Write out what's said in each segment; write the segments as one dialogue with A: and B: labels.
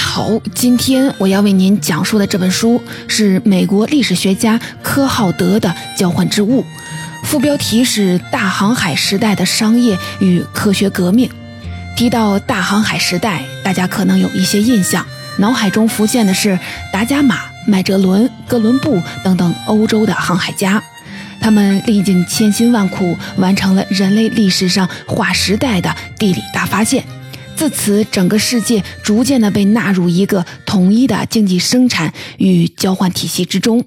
A: 好，今天我要为您讲述的这本书是美国历史学家科浩德的《交换之物》，副标题是《大航海时代的商业与科学革命》。提到大航海时代，大家可能有一些印象，脑海中浮现的是达伽马、麦哲伦、哥伦布等等欧洲的航海家，他们历尽千辛万苦，完成了人类历史上划时代的地理大发现。自此，整个世界逐渐的被纳入一个统一的经济生产与交换体系之中。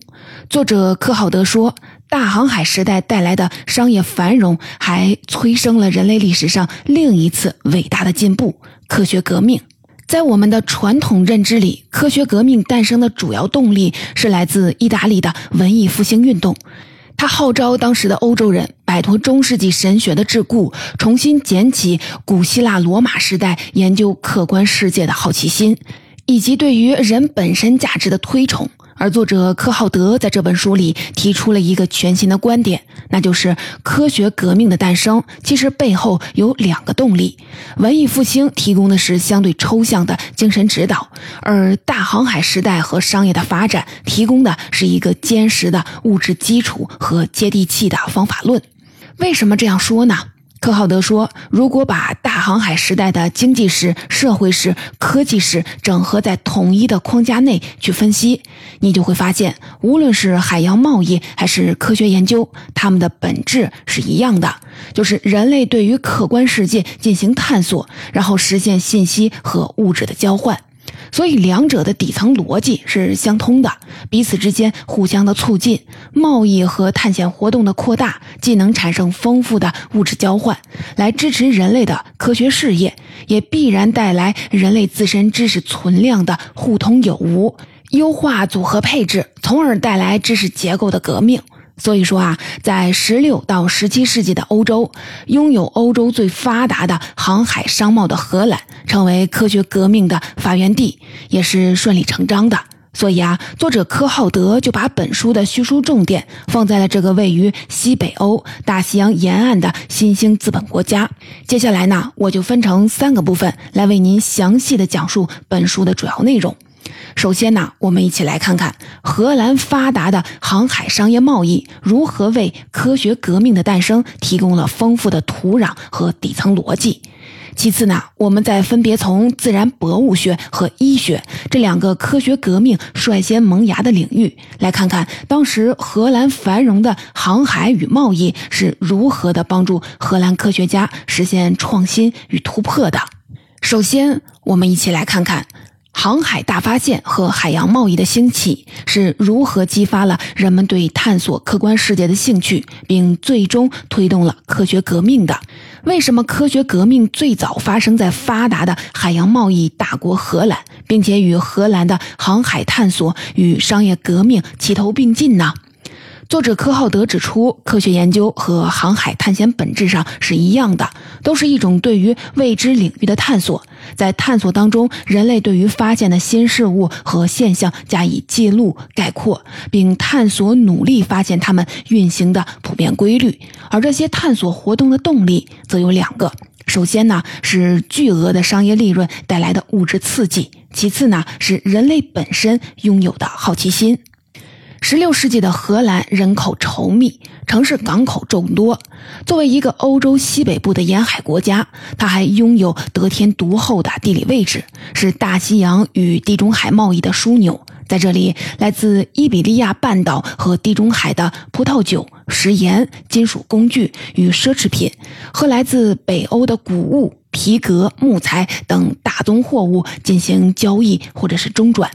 A: 作者科浩德说，大航海时代带来的商业繁荣，还催生了人类历史上另一次伟大的进步——科学革命。在我们的传统认知里，科学革命诞生的主要动力是来自意大利的文艺复兴运动。他号召当时的欧洲人摆脱中世纪神学的桎梏，重新捡起古希腊罗马时代研究客观世界的好奇心，以及对于人本身价值的推崇。而作者科浩德在这本书里提出了一个全新的观点，那就是科学革命的诞生其实背后有两个动力：文艺复兴提供的是相对抽象的精神指导，而大航海时代和商业的发展提供的是一个坚实的物质基础和接地气的方法论。为什么这样说呢？科浩德说：“如果把大航海时代的经济史、社会史、科技史整合在统一的框架内去分析，你就会发现，无论是海洋贸易还是科学研究，它们的本质是一样的，就是人类对于客观世界进行探索，然后实现信息和物质的交换。”所以，两者的底层逻辑是相通的，彼此之间互相的促进。贸易和探险活动的扩大，既能产生丰富的物质交换，来支持人类的科学事业，也必然带来人类自身知识存量的互通有无，优化组合配置，从而带来知识结构的革命。所以说啊，在十六到十七世纪的欧洲，拥有欧洲最发达的航海商贸的荷兰，成为科学革命的发源地，也是顺理成章的。所以啊，作者科浩德就把本书的叙述重点放在了这个位于西北欧大西洋沿岸的新兴资本国家。接下来呢，我就分成三个部分来为您详细的讲述本书的主要内容。首先呢，我们一起来看看荷兰发达的航海商业贸易如何为科学革命的诞生提供了丰富的土壤和底层逻辑。其次呢，我们再分别从自然博物学和医学这两个科学革命率先萌芽的领域来看看当时荷兰繁荣的航海与贸易是如何的帮助荷兰科学家实现创新与突破的。首先，我们一起来看看。航海大发现和海洋贸易的兴起是如何激发了人们对探索客观世界的兴趣，并最终推动了科学革命的？为什么科学革命最早发生在发达的海洋贸易大国荷兰，并且与荷兰的航海探索与商业革命齐头并进呢？作者科浩德指出，科学研究和航海探险本质上是一样的，都是一种对于未知领域的探索。在探索当中，人类对于发现的新事物和现象加以记录、概括，并探索努力发现它们运行的普遍规律。而这些探索活动的动力则有两个：首先呢是巨额的商业利润带来的物质刺激；其次呢是人类本身拥有的好奇心。十六世纪的荷兰人口稠密，城市港口众多。作为一个欧洲西北部的沿海国家，它还拥有得天独厚的地理位置，是大西洋与地中海贸易的枢纽。在这里，来自伊比利亚半岛和地中海的葡萄酒、食盐、金属工具与奢侈品，和来自北欧的谷物、皮革、木材等大宗货物进行交易或者是中转。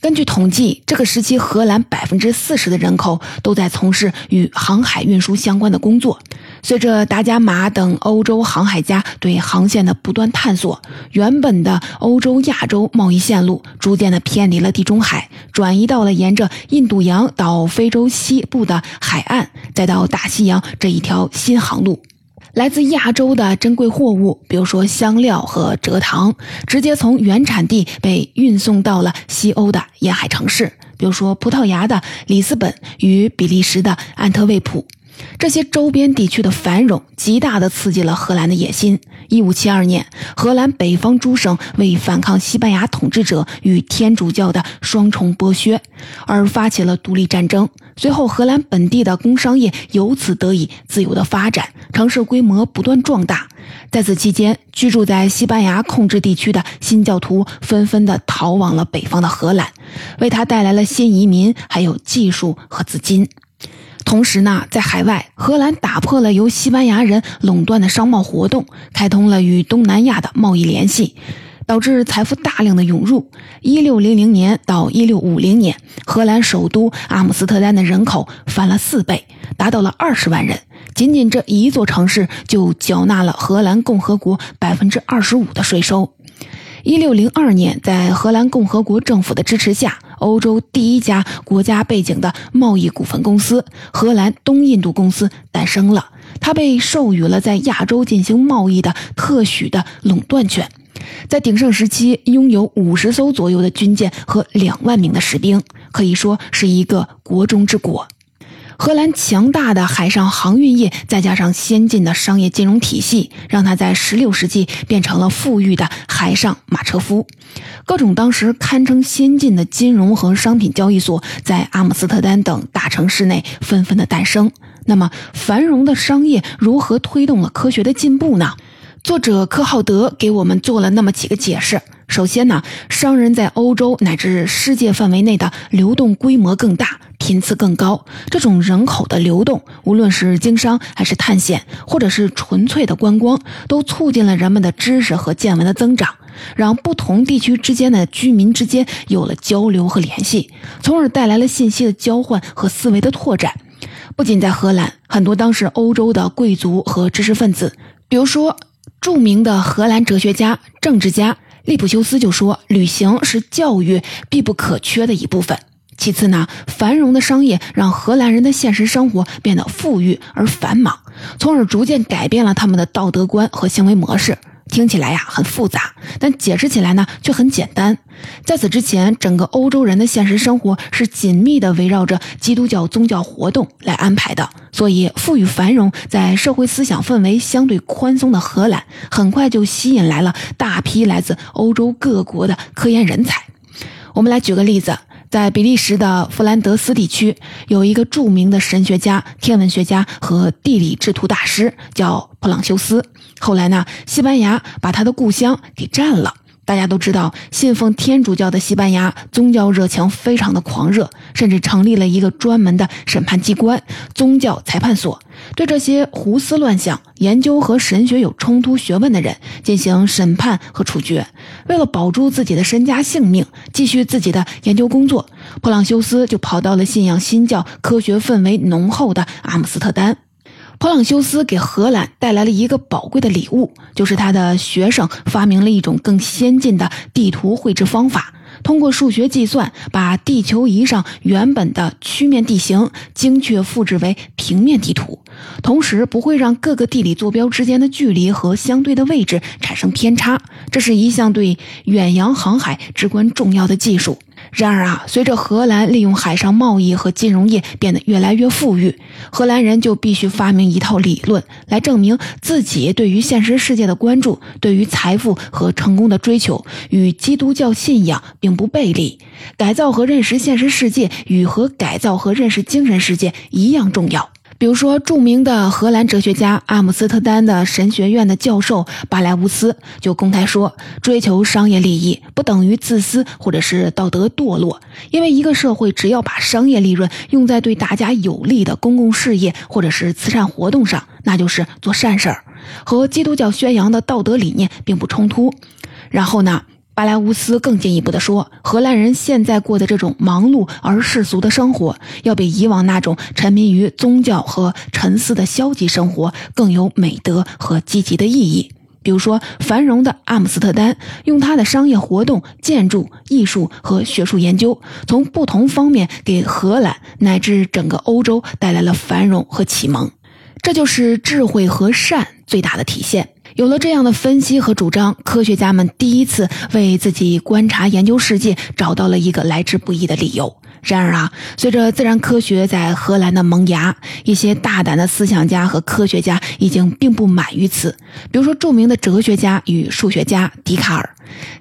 A: 根据统计，这个时期荷兰百分之四十的人口都在从事与航海运输相关的工作。随着达伽马等欧洲航海家对航线的不断探索，原本的欧洲亚洲贸易线路逐渐的偏离了地中海，转移到了沿着印度洋到非洲西部的海岸，再到大西洋这一条新航路。来自亚洲的珍贵货物，比如说香料和蔗糖，直接从原产地被运送到了西欧的沿海城市，比如说葡萄牙的里斯本与比利时的安特卫普。这些周边地区的繁荣，极大地刺激了荷兰的野心。一五七二年，荷兰北方诸省为反抗西班牙统治者与天主教的双重剥削，而发起了独立战争。随后，荷兰本地的工商业由此得以自由的发展，城市规模不断壮大。在此期间，居住在西班牙控制地区的新教徒纷纷的逃往了北方的荷兰，为他带来了新移民，还有技术和资金。同时呢，在海外，荷兰打破了由西班牙人垄断的商贸活动，开通了与东南亚的贸易联系，导致财富大量的涌入。一六零零年到一六五零年，荷兰首都阿姆斯特丹的人口翻了四倍，达到了二十万人。仅仅这一座城市就缴纳了荷兰共和国百分之二十五的税收。一六零二年，在荷兰共和国政府的支持下。欧洲第一家国家背景的贸易股份公司——荷兰东印度公司诞生了。它被授予了在亚洲进行贸易的特许的垄断权。在鼎盛时期，拥有五十艘左右的军舰和两万名的士兵，可以说是一个国中之国。荷兰强大的海上航运业，再加上先进的商业金融体系，让它在16世纪变成了富裕的海上马车夫。各种当时堪称先进的金融和商品交易所在阿姆斯特丹等大城市内纷纷的诞生。那么，繁荣的商业如何推动了科学的进步呢？作者科浩德给我们做了那么几个解释。首先呢，商人在欧洲乃至世界范围内的流动规模更大。频次更高，这种人口的流动，无论是经商还是探险，或者是纯粹的观光，都促进了人们的知识和见闻的增长，让不同地区之间的居民之间有了交流和联系，从而带来了信息的交换和思维的拓展。不仅在荷兰，很多当时欧洲的贵族和知识分子，比如说著名的荷兰哲学家、政治家利普修斯就说：“旅行是教育必不可缺的一部分。”其次呢，繁荣的商业让荷兰人的现实生活变得富裕而繁忙，从而逐渐改变了他们的道德观和行为模式。听起来呀很复杂，但解释起来呢却很简单。在此之前，整个欧洲人的现实生活是紧密地围绕着基督教宗教活动来安排的，所以富裕繁荣，在社会思想氛围相对宽松的荷兰，很快就吸引来了大批来自欧洲各国的科研人才。我们来举个例子。在比利时的弗兰德斯地区，有一个著名的神学家、天文学家和地理制图大师，叫普朗修斯。后来呢，西班牙把他的故乡给占了。大家都知道，信奉天主教的西班牙宗教热情非常的狂热，甚至成立了一个专门的审判机关——宗教裁判所，对这些胡思乱想、研究和神学有冲突学问的人进行审判和处决。为了保住自己的身家性命，继续自己的研究工作，普朗修斯就跑到了信仰新教、科学氛围浓厚的阿姆斯特丹。普朗修斯给荷兰带来了一个宝贵的礼物，就是他的学生发明了一种更先进的地图绘制方法，通过数学计算，把地球仪上原本的曲面地形精确复制为平面地图，同时不会让各个地理坐标之间的距离和相对的位置产生偏差。这是一项对远洋航海至关重要的技术。然而啊，随着荷兰利用海上贸易和金融业变得越来越富裕，荷兰人就必须发明一套理论来证明自己对于现实世界的关注，对于财富和成功的追求与基督教信仰并不背离。改造和认识现实世界与和改造和认识精神世界一样重要。比如说，著名的荷兰哲学家、阿姆斯特丹的神学院的教授巴莱乌斯就公开说：“追求商业利益不等于自私或者是道德堕落，因为一个社会只要把商业利润用在对大家有利的公共事业或者是慈善活动上，那就是做善事儿，和基督教宣扬的道德理念并不冲突。”然后呢？巴莱乌斯更进一步地说，荷兰人现在过的这种忙碌而世俗的生活，要比以往那种沉迷于宗教和沉思的消极生活更有美德和积极的意义。比如说，繁荣的阿姆斯特丹用它的商业活动、建筑、艺术和学术研究，从不同方面给荷兰乃至整个欧洲带来了繁荣和启蒙。这就是智慧和善最大的体现。有了这样的分析和主张，科学家们第一次为自己观察研究世界找到了一个来之不易的理由。然而啊，随着自然科学在荷兰的萌芽，一些大胆的思想家和科学家已经并不满于此。比如说，著名的哲学家与数学家笛卡尔。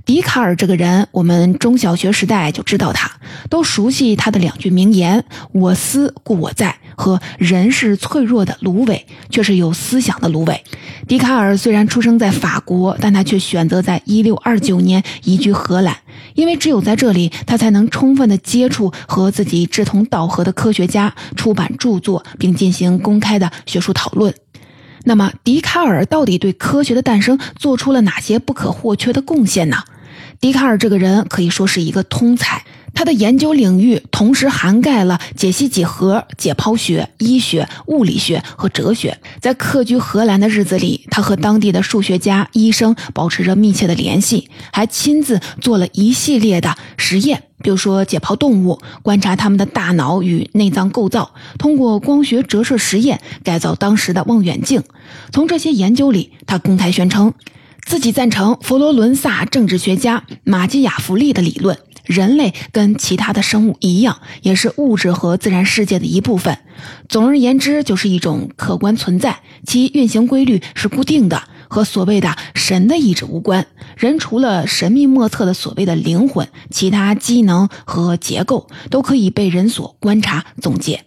A: 笛卡尔这个人，我们中小学时代就知道他，都熟悉他的两句名言：“我思故我在”和“人是脆弱的芦苇，却是有思想的芦苇”。笛卡尔虽然出生在法国，但他却选择在1629年移居荷兰。因为只有在这里，他才能充分的接触和自己志同道合的科学家，出版著作，并进行公开的学术讨论。那么，笛卡尔到底对科学的诞生做出了哪些不可或缺的贡献呢？笛卡尔这个人可以说是一个通才。他的研究领域同时涵盖了解析几何、解剖学、医学、物理学和哲学。在客居荷兰的日子里，他和当地的数学家、医生保持着密切的联系，还亲自做了一系列的实验，比如说解剖动物、观察他们的大脑与内脏构造，通过光学折射实验改造当时的望远镜。从这些研究里，他公开宣称自己赞成佛罗伦萨政治学家马基雅弗利的理论。人类跟其他的生物一样，也是物质和自然世界的一部分。总而言之，就是一种客观存在，其运行规律是固定的，和所谓的神的意志无关。人除了神秘莫测的所谓的灵魂，其他机能和结构都可以被人所观察总结。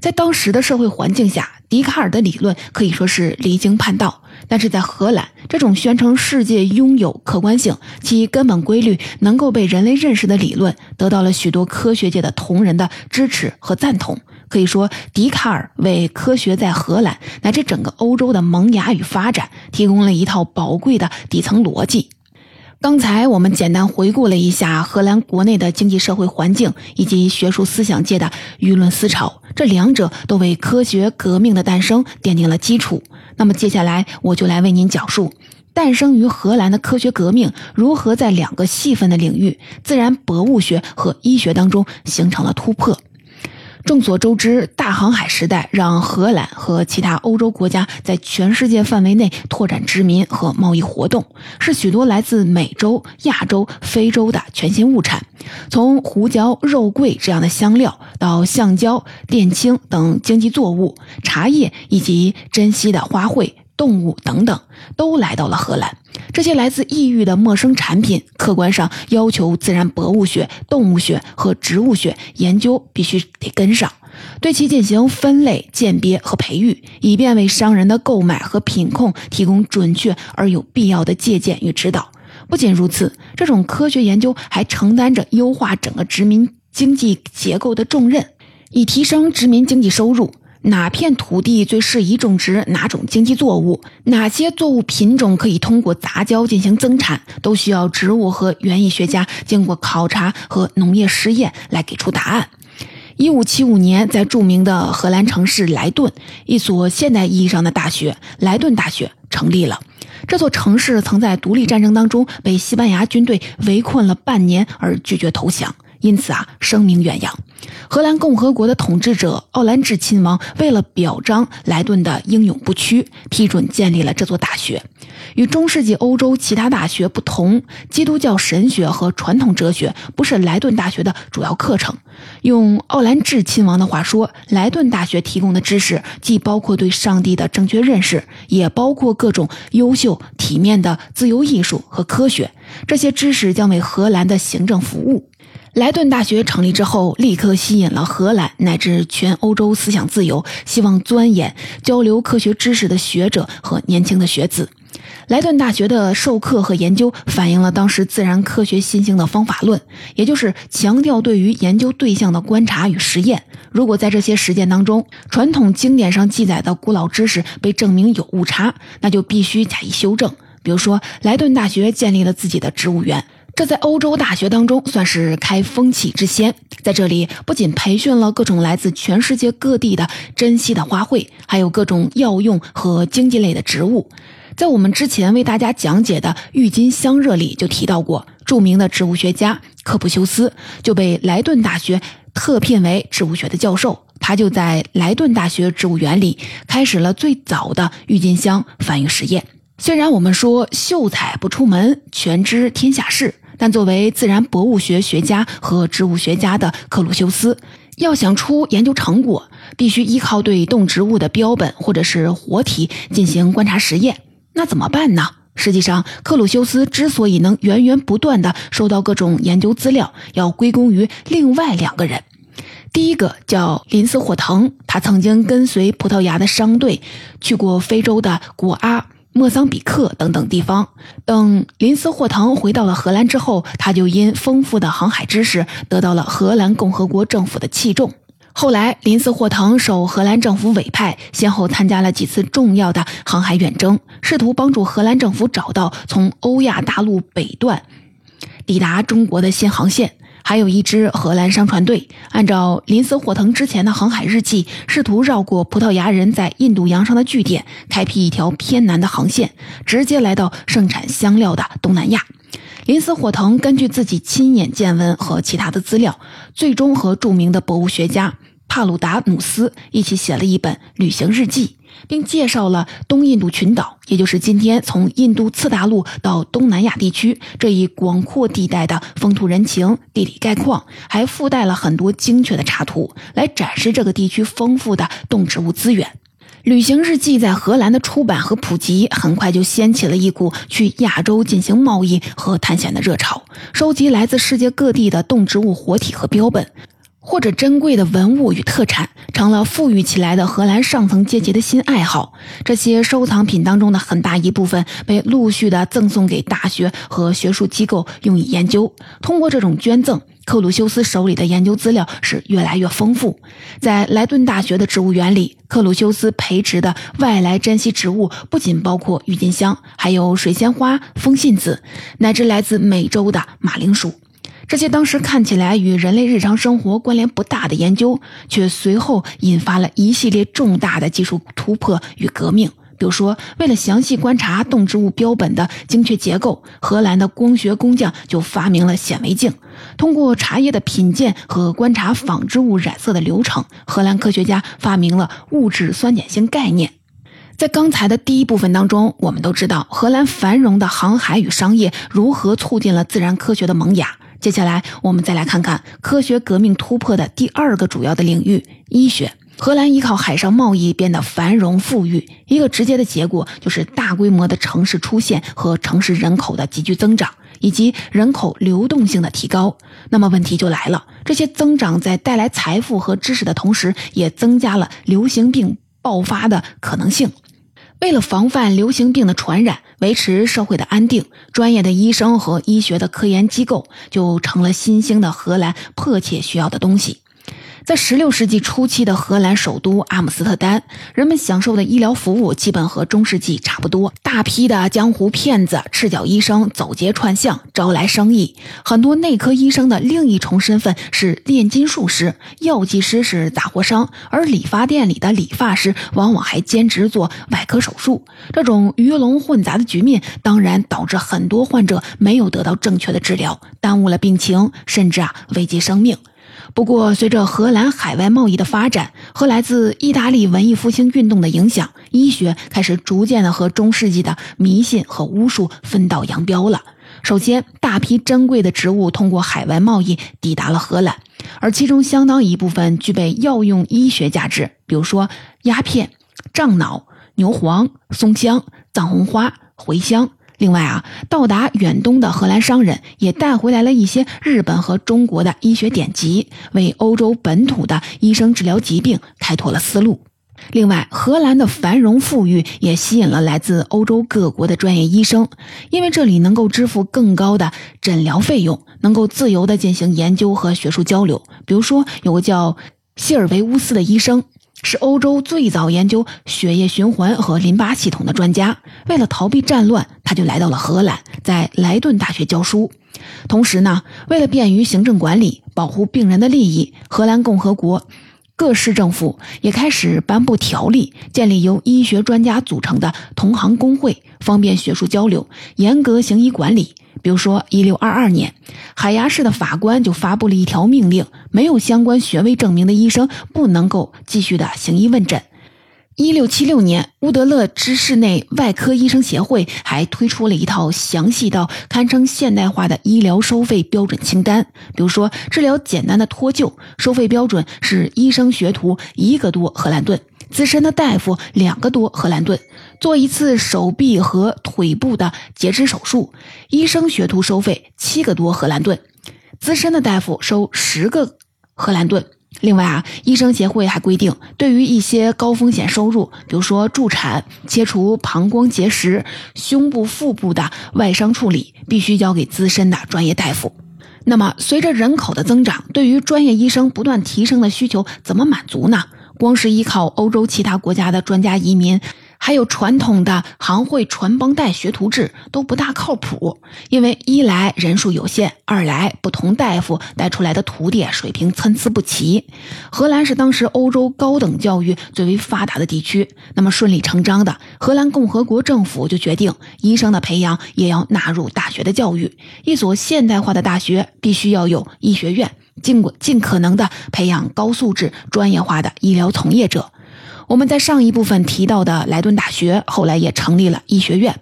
A: 在当时的社会环境下，笛卡尔的理论可以说是离经叛道。但是在荷兰，这种宣称世界拥有客观性、其根本规律能够被人类认识的理论，得到了许多科学界的同仁的支持和赞同。可以说，笛卡尔为科学在荷兰乃至整个欧洲的萌芽与发展提供了一套宝贵的底层逻辑。刚才我们简单回顾了一下荷兰国内的经济社会环境以及学术思想界的舆论思潮，这两者都为科学革命的诞生奠定了基础。那么接下来我就来为您讲述，诞生于荷兰的科学革命如何在两个细分的领域——自然博物学和医学当中形成了突破。众所周知，大航海时代让荷兰和其他欧洲国家在全世界范围内拓展殖民和贸易活动，是许多来自美洲、亚洲、非洲的全新物产，从胡椒、肉桂这样的香料，到橡胶、靛青等经济作物、茶叶以及珍稀的花卉。动物等等都来到了荷兰，这些来自异域的陌生产品，客观上要求自然博物学、动物学和植物学研究必须得跟上，对其进行分类、鉴别和培育，以便为商人的购买和品控提供准确而有必要的借鉴与指导。不仅如此，这种科学研究还承担着优化整个殖民经济结构的重任，以提升殖民经济收入。哪片土地最适宜种植哪种经济作物？哪些作物品种可以通过杂交进行增产？都需要植物和园艺学家经过考察和农业实验来给出答案。一五七五年，在著名的荷兰城市莱顿，一所现代意义上的大学——莱顿大学成立了。这座城市曾在独立战争当中被西班牙军队围困了半年，而拒绝投降。因此啊，声名远扬。荷兰共和国的统治者奥兰治亲王为了表彰莱顿的英勇不屈，批准建立了这座大学。与中世纪欧洲其他大学不同，基督教神学和传统哲学不是莱顿大学的主要课程。用奥兰治亲王的话说，莱顿大学提供的知识既包括对上帝的正确认识，也包括各种优秀体面的自由艺术和科学。这些知识将为荷兰的行政服务。莱顿大学成立之后，立刻吸引了荷兰乃至全欧洲思想自由、希望钻研、交流科学知识的学者和年轻的学子。莱顿大学的授课和研究反映了当时自然科学新兴的方法论，也就是强调对于研究对象的观察与实验。如果在这些实践当中，传统经典上记载的古老知识被证明有误差，那就必须加以修正。比如说，莱顿大学建立了自己的植物园。这在欧洲大学当中算是开风气之先，在这里不仅培训了各种来自全世界各地的珍稀的花卉，还有各种药用和经济类的植物。在我们之前为大家讲解的郁金香热里就提到过，著名的植物学家科普修斯就被莱顿大学特聘为植物学的教授，他就在莱顿大学植物园里开始了最早的郁金香繁育实验。虽然我们说秀才不出门，全知天下事，但作为自然博物学学家和植物学家的克鲁修斯，要想出研究成果，必须依靠对动植物的标本或者是活体进行观察实验。那怎么办呢？实际上，克鲁修斯之所以能源源不断的收到各种研究资料，要归功于另外两个人。第一个叫林斯霍腾，他曾经跟随葡萄牙的商队去过非洲的古阿。莫桑比克等等地方。等林斯霍腾回到了荷兰之后，他就因丰富的航海知识得到了荷兰共和国政府的器重。后来，林斯霍腾受荷兰政府委派，先后参加了几次重要的航海远征，试图帮助荷兰政府找到从欧亚大陆北段抵达中国的新航线。还有一支荷兰商船队，按照林斯霍腾之前的航海日记，试图绕过葡萄牙人在印度洋上的据点，开辟一条偏南的航线，直接来到盛产香料的东南亚。林斯霍腾根据自己亲眼见闻和其他的资料，最终和著名的博物学家帕鲁达努斯一起写了一本旅行日记。并介绍了东印度群岛，也就是今天从印度次大陆到东南亚地区这一广阔地带的风土人情、地理概况，还附带了很多精确的插图，来展示这个地区丰富的动植物资源。旅行日记在荷兰的出版和普及，很快就掀起了一股去亚洲进行贸易和探险的热潮，收集来自世界各地的动植物活体和标本。或者珍贵的文物与特产，成了富裕起来的荷兰上层阶级的新爱好。这些收藏品当中的很大一部分被陆续的赠送给大学和学术机构用以研究。通过这种捐赠，克鲁修斯手里的研究资料是越来越丰富。在莱顿大学的植物园里，克鲁修斯培植的外来珍稀植物不仅包括郁金香，还有水仙花、风信子，乃至来自美洲的马铃薯。这些当时看起来与人类日常生活关联不大的研究，却随后引发了一系列重大的技术突破与革命。比如说，为了详细观察动植物标本的精确结构，荷兰的光学工匠就发明了显微镜。通过茶叶的品鉴和观察纺织物染色的流程，荷兰科学家发明了物质酸碱性概念。在刚才的第一部分当中，我们都知道荷兰繁荣的航海与商业如何促进了自然科学的萌芽。接下来，我们再来看看科学革命突破的第二个主要的领域——医学。荷兰依靠海上贸易变得繁荣富裕，一个直接的结果就是大规模的城市出现和城市人口的急剧增长，以及人口流动性的提高。那么问题就来了：这些增长在带来财富和知识的同时，也增加了流行病爆发的可能性。为了防范流行病的传染，维持社会的安定，专业的医生和医学的科研机构就成了新兴的荷兰迫切需要的东西。在十六世纪初期的荷兰首都阿姆斯特丹，人们享受的医疗服务基本和中世纪差不多。大批的江湖骗子、赤脚医生走街串巷招来生意。很多内科医生的另一重身份是炼金术师，药剂师是杂货商，而理发店里的理发师往往还兼职做外科手术。这种鱼龙混杂的局面，当然导致很多患者没有得到正确的治疗，耽误了病情，甚至啊危及生命。不过，随着荷兰海外贸易的发展和来自意大利文艺复兴运动的影响，医学开始逐渐的和中世纪的迷信和巫术分道扬镳了。首先，大批珍贵的植物通过海外贸易抵达了荷兰，而其中相当一部分具备药用医学价值，比如说鸦片、樟脑、牛黄、松香、藏红花、茴香。另外啊，到达远东的荷兰商人也带回来了一些日本和中国的医学典籍，为欧洲本土的医生治疗疾病开拓了思路。另外，荷兰的繁荣富裕也吸引了来自欧洲各国的专业医生，因为这里能够支付更高的诊疗费用，能够自由地进行研究和学术交流。比如说，有个叫希尔维乌斯的医生。是欧洲最早研究血液循环和淋巴系统的专家。为了逃避战乱，他就来到了荷兰，在莱顿大学教书。同时呢，为了便于行政管理，保护病人的利益，荷兰共和国各市政府也开始颁布条例，建立由医学专家组成的同行工会，方便学术交流，严格行医管理。比如说，一六二二年，海牙市的法官就发布了一条命令：没有相关学位证明的医生不能够继续的行医问诊。一六七六年，乌德勒支市内外科医生协会还推出了一套详细到堪称现代化的医疗收费标准清单。比如说，治疗简单的脱臼，收费标准是医生学徒一个多荷兰盾，资深的大夫两个多荷兰盾。做一次手臂和腿部的截肢手术，医生学徒收费七个多荷兰盾，资深的大夫收十个荷兰盾。另外啊，医生协会还规定，对于一些高风险收入，比如说助产、切除膀胱结石、胸部、腹部的外伤处理，必须交给资深的专业大夫。那么，随着人口的增长，对于专业医生不断提升的需求，怎么满足呢？光是依靠欧洲其他国家的专家移民。还有传统的行会传帮带学徒制都不大靠谱，因为一来人数有限，二来不同大夫带出来的徒弟水平参差不齐。荷兰是当时欧洲高等教育最为发达的地区，那么顺理成章的，荷兰共和国政府就决定医生的培养也要纳入大学的教育。一所现代化的大学必须要有医学院，尽尽可能的培养高素质、专业化的医疗从业者。我们在上一部分提到的莱顿大学，后来也成立了医学院。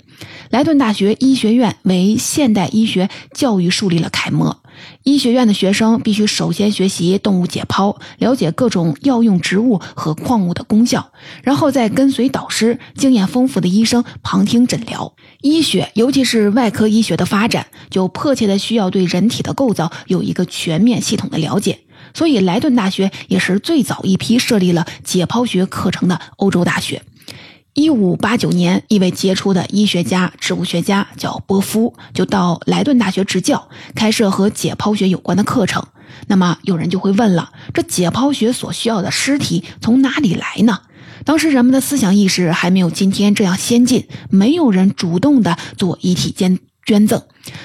A: 莱顿大学医学院为现代医学教育树立了楷模。医学院的学生必须首先学习动物解剖，了解各种药用植物和矿物的功效，然后再跟随导师、经验丰富的医生旁听诊疗。医学，尤其是外科医学的发展，就迫切的需要对人体的构造有一个全面系统的了解。所以，莱顿大学也是最早一批设立了解剖学课程的欧洲大学。一五八九年，一位杰出的医学家、植物学家叫波夫，就到莱顿大学执教，开设和解剖学有关的课程。那么，有人就会问了：这解剖学所需要的尸体从哪里来呢？当时人们的思想意识还没有今天这样先进，没有人主动的做遗体捐捐赠，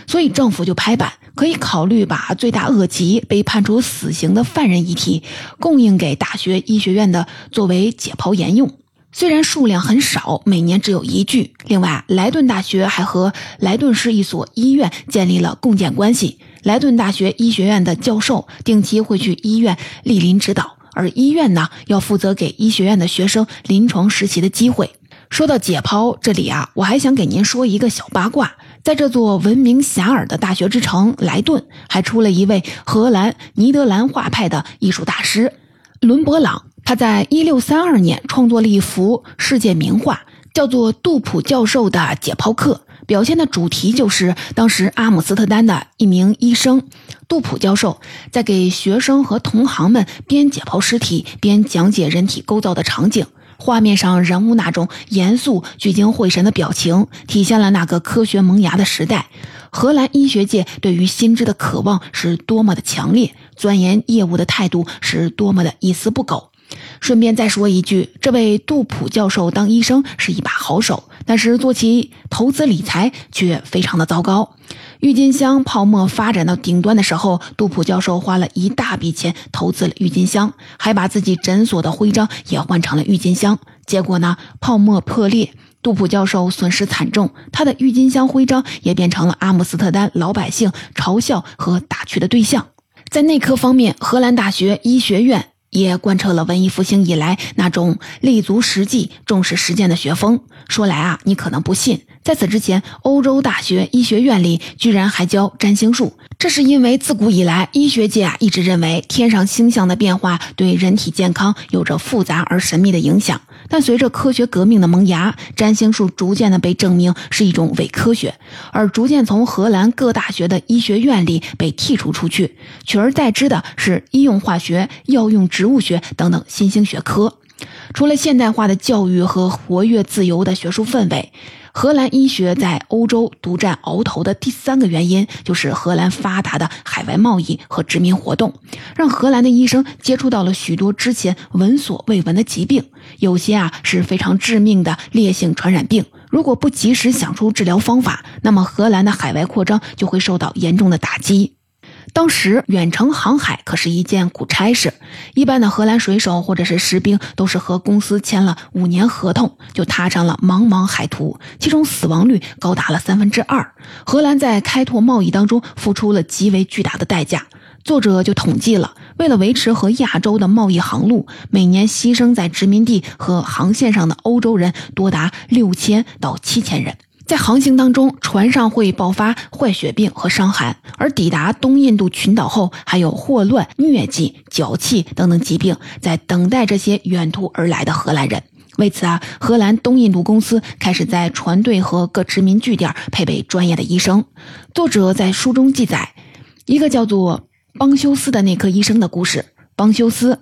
A: 所以政府就拍板。可以考虑把罪大恶极、被判处死刑的犯人遗体供应给大学医学院的作为解剖研用，虽然数量很少，每年只有一具。另外，莱顿大学还和莱顿市一所医院建立了共建关系。莱顿大学医学院的教授定期会去医院莅临指导，而医院呢，要负责给医学院的学生临床实习的机会。说到解剖，这里啊，我还想给您说一个小八卦。在这座闻名遐迩的大学之城莱顿，还出了一位荷兰尼德兰画派的艺术大师伦勃朗。他在一六三二年创作了一幅世界名画，叫做《杜普教授的解剖课》，表现的主题就是当时阿姆斯特丹的一名医生杜普教授在给学生和同行们边解剖尸体边讲解人体构造的场景。画面上人物那种严肃、聚精会神的表情，体现了那个科学萌芽的时代。荷兰医学界对于新知的渴望是多么的强烈，钻研业务的态度是多么的一丝不苟。顺便再说一句，这位杜普教授当医生是一把好手，但是做起投资理财却非常的糟糕。郁金香泡沫发展到顶端的时候，杜普教授花了一大笔钱投资了郁金香，还把自己诊所的徽章也换成了郁金香。结果呢，泡沫破裂，杜普教授损失惨重，他的郁金香徽章也变成了阿姆斯特丹老百姓嘲笑和打趣的对象。在内科方面，荷兰大学医学院。也贯彻了文艺复兴以来那种立足实际、重视实践的学风。说来啊，你可能不信，在此之前，欧洲大学医学院里居然还教占星术。这是因为自古以来，医学界啊一直认为天上星象的变化对人体健康有着复杂而神秘的影响。但随着科学革命的萌芽，占星术逐渐的被证明是一种伪科学，而逐渐从荷兰各大学的医学院里被剔除出去，取而代之的是医用化学、药用植物学等等新兴学科。除了现代化的教育和活跃自由的学术氛围。荷兰医学在欧洲独占鳌头的第三个原因，就是荷兰发达的海外贸易和殖民活动，让荷兰的医生接触到了许多之前闻所未闻的疾病，有些啊是非常致命的烈性传染病。如果不及时想出治疗方法，那么荷兰的海外扩张就会受到严重的打击。当时远程航海可是一件苦差事，一般的荷兰水手或者是士兵都是和公司签了五年合同，就踏上了茫茫海途，其中死亡率高达了三分之二。荷兰在开拓贸易当中付出了极为巨大的代价。作者就统计了，为了维持和亚洲的贸易航路，每年牺牲在殖民地和航线上的欧洲人多达六千到七千人。在航行当中，船上会爆发坏血病和伤寒，而抵达东印度群岛后，还有霍乱、疟疾、脚气等等疾病在等待这些远途而来的荷兰人。为此啊，荷兰东印度公司开始在船队和各殖民据点配备专业的医生。作者在书中记载一个叫做邦修斯的内科医生的故事。邦修斯。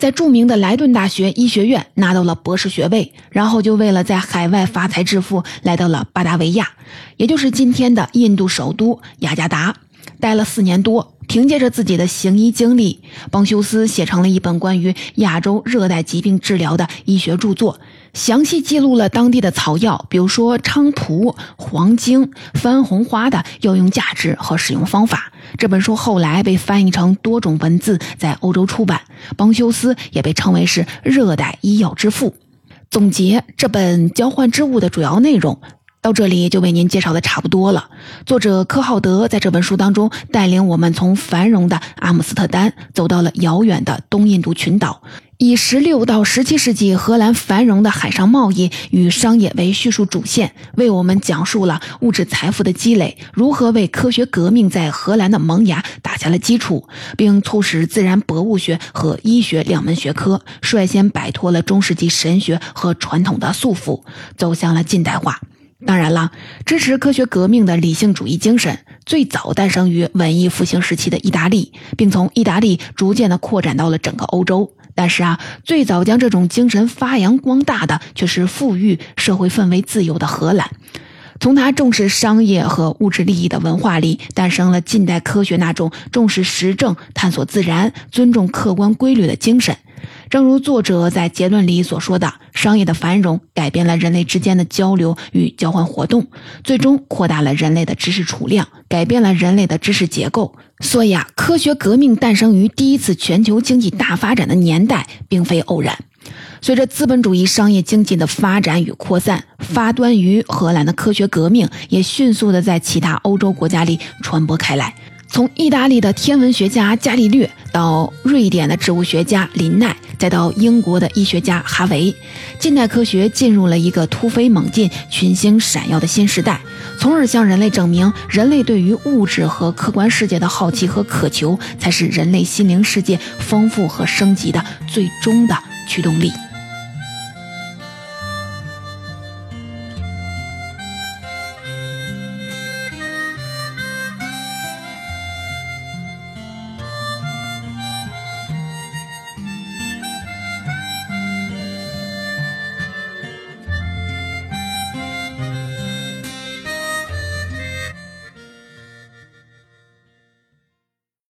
A: 在著名的莱顿大学医学院拿到了博士学位，然后就为了在海外发财致富，来到了巴达维亚，也就是今天的印度首都雅加达，待了四年多。凭借着自己的行医经历，邦修斯写成了一本关于亚洲热带疾病治疗的医学著作，详细记录了当地的草药，比如说菖蒲、黄精、番红花的药用价值和使用方法。这本书后来被翻译成多种文字，在欧洲出版。邦修斯也被称为是热带医药之父。总结这本《交换之物》的主要内容。到这里就为您介绍的差不多了。作者科浩德在这本书当中带领我们从繁荣的阿姆斯特丹走到了遥远的东印度群岛，以十六到十七世纪荷兰繁荣的海上贸易与商业为叙述主线，为我们讲述了物质财富的积累如何为科学革命在荷兰的萌芽打下了基础，并促使自然博物学和医学两门学科率先摆脱了中世纪神学和传统的束缚，走向了近代化。当然了，支持科学革命的理性主义精神最早诞生于文艺复兴时期的意大利，并从意大利逐渐的扩展到了整个欧洲。但是啊，最早将这种精神发扬光大的却是富裕、社会氛围自由的荷兰。从他重视商业和物质利益的文化里，诞生了近代科学那种重视实证、探索自然、尊重客观规律的精神。正如作者在结论里所说的，商业的繁荣改变了人类之间的交流与交换活动，最终扩大了人类的知识储量，改变了人类的知识结构。所以啊，科学革命诞生于第一次全球经济大发展的年代，并非偶然。随着资本主义商业经济的发展与扩散，发端于荷兰的科学革命也迅速的在其他欧洲国家里传播开来。从意大利的天文学家伽利略到瑞典的植物学家林奈，再到英国的医学家哈维，近代科学进入了一个突飞猛进、群星闪耀的新时代，从而向人类证明，人类对于物质和客观世界的好奇和渴求，才是人类心灵世界丰富和升级的最终的驱动力。